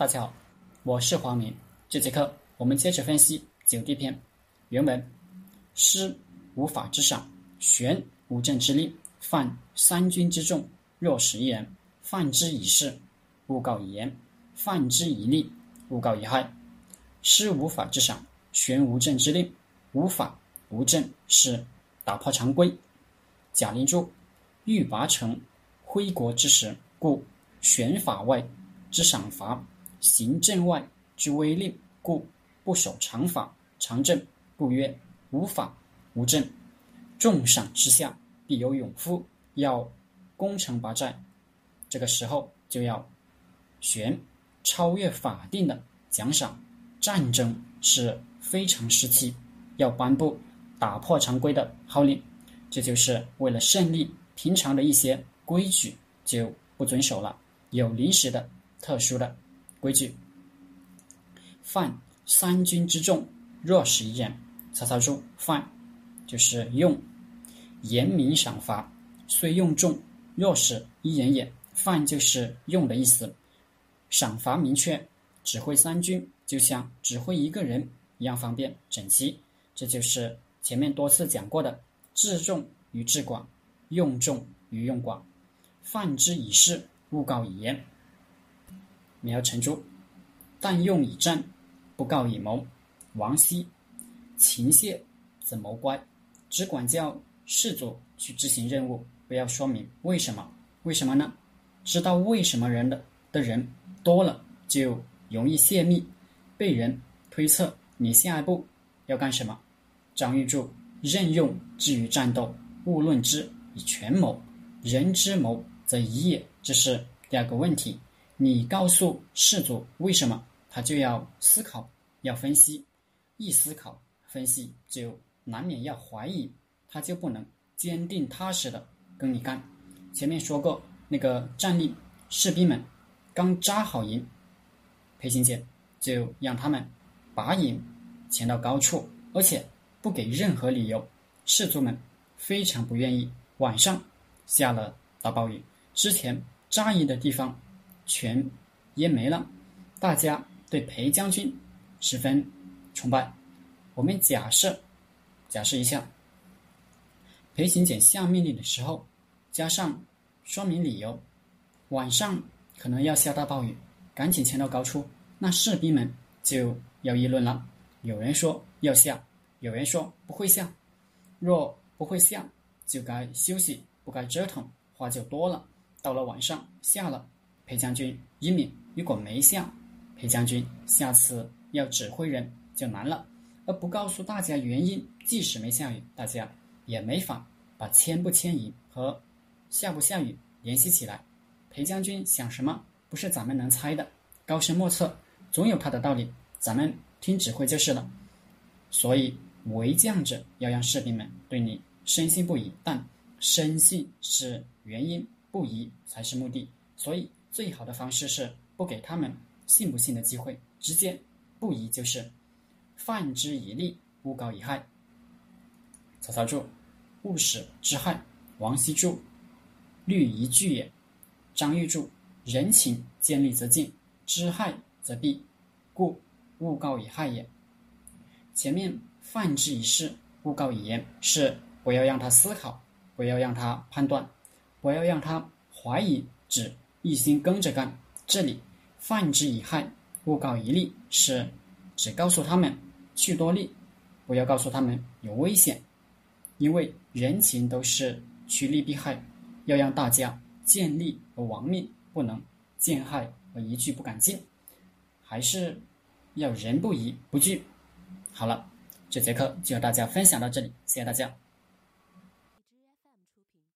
大家好，我是黄明。这节课我们接着分析九地篇原文：师无法之赏，玄无政之力，犯三军之众，若十一人，犯之以事，勿告以言；犯之以利，勿告以害。师无法之赏，玄无政之令。无法无政是打破常规。贾令注：欲拔城挥国之时，故玄法外之赏罚，行政外之威令，故不守常法常政，故曰无法无政。重赏之下，必有勇夫，要攻城拔寨。这个时候就要玄超越法定的奖赏。战争是非常时期，要颁布打破常规的号令，这就是为了胜利。平常的一些规矩就不遵守了，有临时的特殊的规矩。犯三军之众，若十一人。曹操说：犯就是用严明赏罚，虽用众，若使一人也。犯就是用的意思，赏罚明确，指挥三军。就像指挥一个人一样方便整齐，这就是前面多次讲过的治重与治广，用重与用广。犯之以事，勿告以言。苗成珠，但用以战，不告以谋。王羲，勤谢则谋乖，只管叫士卒去执行任务，不要说明为什么。为什么呢？知道为什么人的的人多了，就容易泄密。被人推测你下一步要干什么？张玉柱任用之于战斗，勿论之以权谋。人之谋则已也。这是第二个问题。你告诉士卒为什么，他就要思考，要分析。一思考分析，就难免要怀疑，他就不能坚定踏实的跟你干。前面说过那个战例，士兵们刚扎好营，裴行俭。就让他们拔营潜到高处，而且不给任何理由。士卒们非常不愿意。晚上下了大暴雨，之前扎营的地方全淹没了。大家对裴将军十分崇拜。我们假设假设一下，裴行俭下命令的时候加上说明理由，晚上可能要下大暴雨，赶紧潜到高处。那士兵们就要议论了，有人说要下，有人说不会下。若不会下，就该休息，不该折腾，话就多了。到了晚上下了，裴将军英明；如果没下，裴将军下次要指挥人就难了。而不告诉大家原因，即使没下雨，大家也没法把迁不迁移和下不下雨联系起来。裴将军想什么，不是咱们能猜的，高深莫测。总有他的道理，咱们听指挥就是了。所以为将者要让士兵们对你深信不疑，但深信是原因，不疑才是目的。所以最好的方式是不给他们信不信的机会，直接不疑就是犯之以利，勿告以害。曹操注：勿使之害。王羲注：虑一句也。张玉注：人情见利则进，知害。则避，故勿告以害也。前面犯之以事，勿告以言，是不要让他思考，不要让他判断，不要让他怀疑，只一心跟着干。这里犯之以害，勿告一利，是只告诉他们去多利，不要告诉他们有危险，因为人情都是趋利避害，要让大家见利而亡命，不能见害而一句不敢进。还是要人不疑不惧。好了，这节课就和大家分享到这里，谢谢大家。